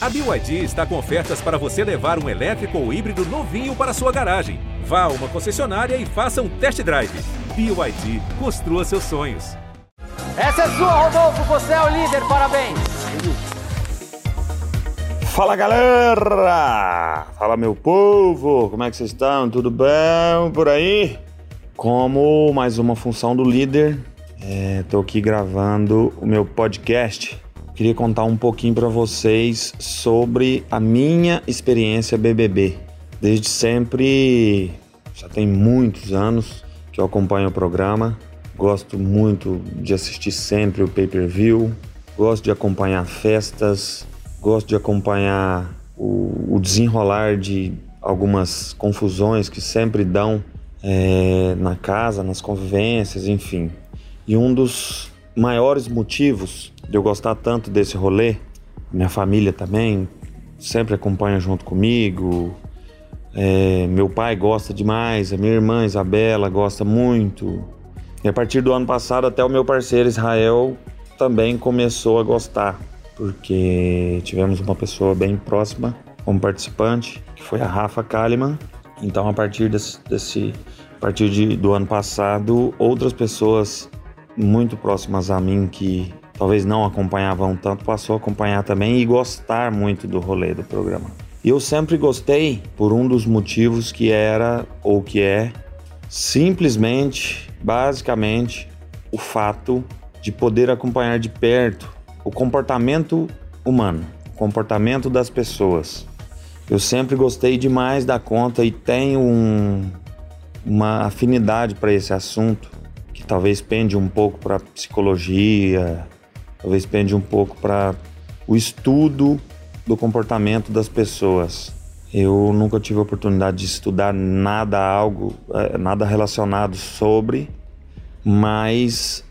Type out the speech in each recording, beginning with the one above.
A BYD está com ofertas para você levar um elétrico ou híbrido novinho para sua garagem. Vá a uma concessionária e faça um test drive. BYD, construa seus sonhos. Essa é sua, Rodolfo, você é o líder, parabéns! Fala galera! Fala meu povo! Como é que vocês estão? Tudo bem por aí? Como mais uma função do líder, estou é, aqui gravando o meu podcast queria contar um pouquinho para vocês sobre a minha experiência BBB. Desde sempre, já tem muitos anos que eu acompanho o programa. Gosto muito de assistir sempre o pay-per-view. Gosto de acompanhar festas. Gosto de acompanhar o, o desenrolar de algumas confusões que sempre dão é, na casa, nas convivências, enfim. E um dos maiores motivos de eu gostar tanto desse rolê, minha família também sempre acompanha junto comigo. É, meu pai gosta demais, a minha irmã Isabela gosta muito. E a partir do ano passado, até o meu parceiro Israel também começou a gostar, porque tivemos uma pessoa bem próxima como participante, que foi a Rafa Kalimann. Então, a partir desse, desse a partir de, do ano passado, outras pessoas muito próximas a mim que talvez não acompanhavam tanto, passou a acompanhar também e gostar muito do rolê do programa. E eu sempre gostei por um dos motivos que era ou que é simplesmente, basicamente, o fato de poder acompanhar de perto o comportamento humano, o comportamento das pessoas. Eu sempre gostei demais da conta e tenho um, uma afinidade para esse assunto talvez pende um pouco para psicologia, talvez pende um pouco para o estudo do comportamento das pessoas. Eu nunca tive a oportunidade de estudar nada algo, eh, nada relacionado sobre, mas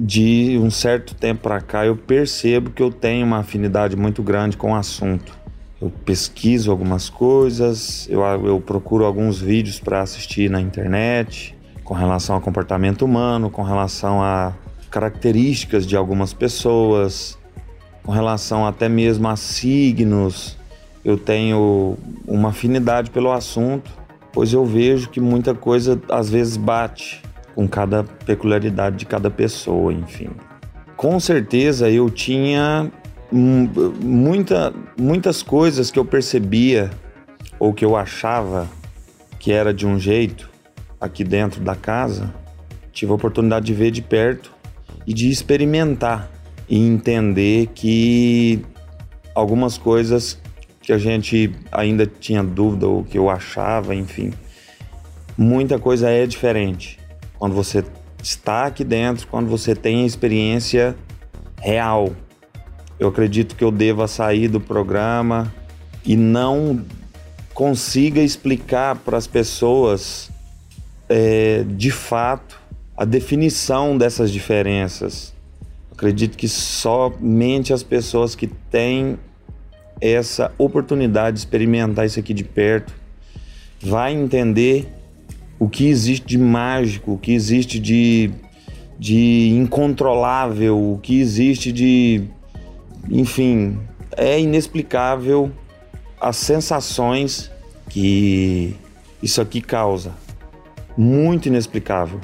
de um certo tempo para cá eu percebo que eu tenho uma afinidade muito grande com o assunto. Eu pesquiso algumas coisas, eu, eu procuro alguns vídeos para assistir na internet com relação ao comportamento humano, com relação a características de algumas pessoas, com relação até mesmo a signos. Eu tenho uma afinidade pelo assunto, pois eu vejo que muita coisa às vezes bate com cada peculiaridade de cada pessoa, enfim. Com certeza eu tinha muita, muitas coisas que eu percebia ou que eu achava que era de um jeito aqui dentro da casa. Tive a oportunidade de ver de perto e de experimentar e entender que algumas coisas que a gente ainda tinha dúvida ou que eu achava, enfim, muita coisa é diferente quando você está aqui dentro, quando você tem a experiência real. Eu acredito que eu deva sair do programa e não consiga explicar para as pessoas é, de fato a definição dessas diferenças. Acredito que somente as pessoas que têm essa oportunidade de experimentar isso aqui de perto vai entender o que existe de mágico, o que existe de, de incontrolável, o que existe de. Enfim, é inexplicável as sensações que isso aqui causa. Muito inexplicável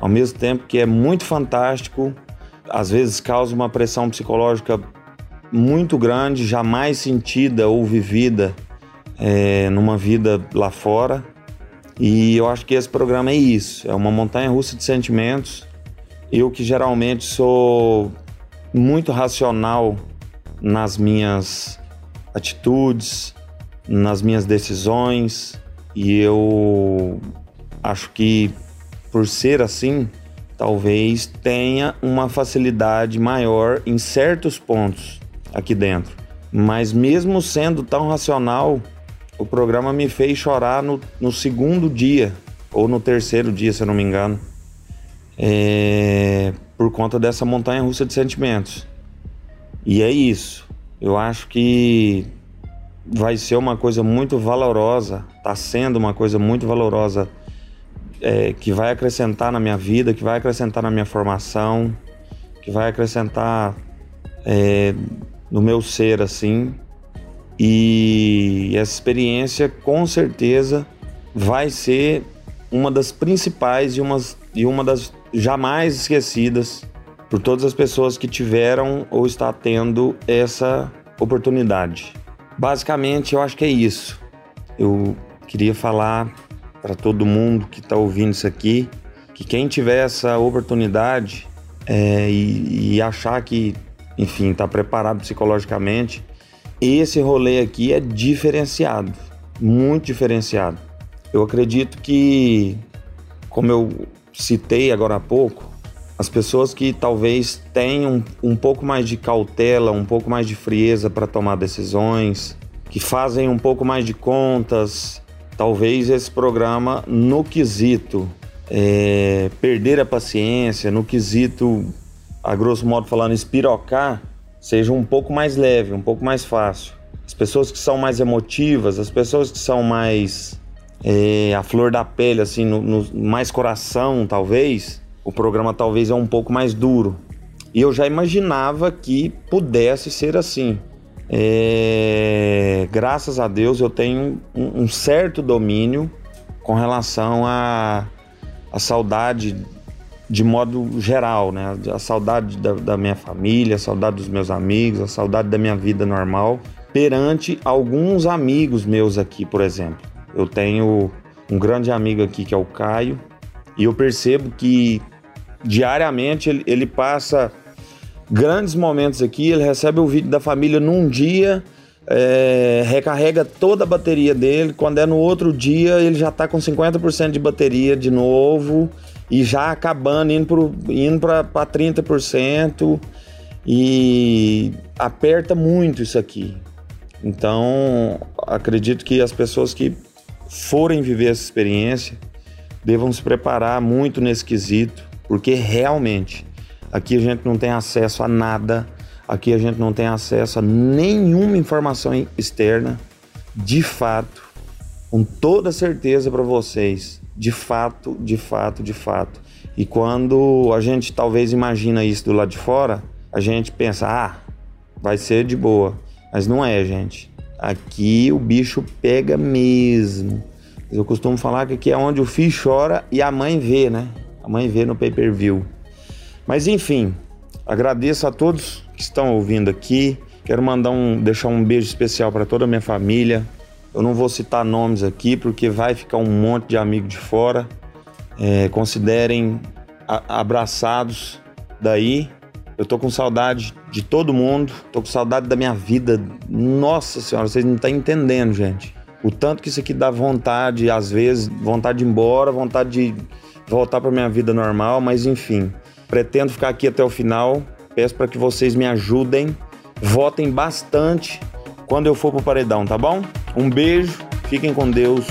ao mesmo tempo que é muito fantástico, às vezes causa uma pressão psicológica muito grande, jamais sentida ou vivida é, numa vida lá fora. E eu acho que esse programa é isso, é uma montanha russa de sentimentos. Eu que geralmente sou muito racional nas minhas atitudes, nas minhas decisões, e eu acho que por ser assim, talvez tenha uma facilidade maior em certos pontos aqui dentro. Mas mesmo sendo tão racional, o programa me fez chorar no, no segundo dia, ou no terceiro dia, se eu não me engano, é, por conta dessa montanha russa de sentimentos. E é isso. Eu acho que vai ser uma coisa muito valorosa, está sendo uma coisa muito valorosa é, que vai acrescentar na minha vida, que vai acrescentar na minha formação, que vai acrescentar é, no meu ser assim. E essa experiência com certeza vai ser uma das principais e, umas, e uma das jamais esquecidas por todas as pessoas que tiveram ou está tendo essa oportunidade. Basicamente, eu acho que é isso. Eu queria falar para todo mundo que está ouvindo isso aqui que quem tiver essa oportunidade é, e, e achar que, enfim, está preparado psicologicamente, esse rolê aqui é diferenciado, muito diferenciado. Eu acredito que, como eu citei agora há pouco, as pessoas que talvez tenham um pouco mais de cautela, um pouco mais de frieza para tomar decisões, que fazem um pouco mais de contas, talvez esse programa, no quesito é, perder a paciência, no quesito, a grosso modo falando, espirocar, seja um pouco mais leve, um pouco mais fácil. As pessoas que são mais emotivas, as pessoas que são mais é, a flor da pele, assim, no, no, mais coração, talvez, o programa talvez é um pouco mais duro. E eu já imaginava que pudesse ser assim. É, graças a Deus eu tenho um, um certo domínio com relação a a saudade de modo geral, né? A saudade da, da, minha família, a saudade dos meus amigos, a saudade da minha vida normal, perante alguns amigos meus aqui, por exemplo. Eu tenho um grande amigo aqui que é o Caio, e eu percebo que diariamente ele, ele passa grandes momentos aqui, ele recebe o vídeo da família num dia é, recarrega toda a bateria dele. Quando é no outro dia, ele já está com 50% de bateria de novo e já acabando, indo para indo 30% e aperta muito isso aqui. Então, acredito que as pessoas que forem viver essa experiência devam se preparar muito nesse quesito, porque realmente aqui a gente não tem acesso a nada Aqui a gente não tem acesso a nenhuma informação externa. De fato, com toda certeza para vocês, de fato, de fato, de fato. E quando a gente talvez imagina isso do lado de fora, a gente pensa, ah, vai ser de boa. Mas não é, gente. Aqui o bicho pega mesmo. Eu costumo falar que aqui é onde o filho chora e a mãe vê, né? A mãe vê no pay-per-view. Mas enfim, agradeço a todos que estão ouvindo aqui. Quero mandar um, deixar um beijo especial para toda a minha família. Eu não vou citar nomes aqui porque vai ficar um monte de amigo de fora. É, considerem a, abraçados daí. Eu tô com saudade de todo mundo, tô com saudade da minha vida. Nossa senhora, vocês não estão entendendo, gente. O tanto que isso aqui dá vontade, às vezes, vontade de ir embora, vontade de voltar para minha vida normal, mas enfim, pretendo ficar aqui até o final peço para que vocês me ajudem, votem bastante quando eu for pro paredão, tá bom? Um beijo, fiquem com Deus.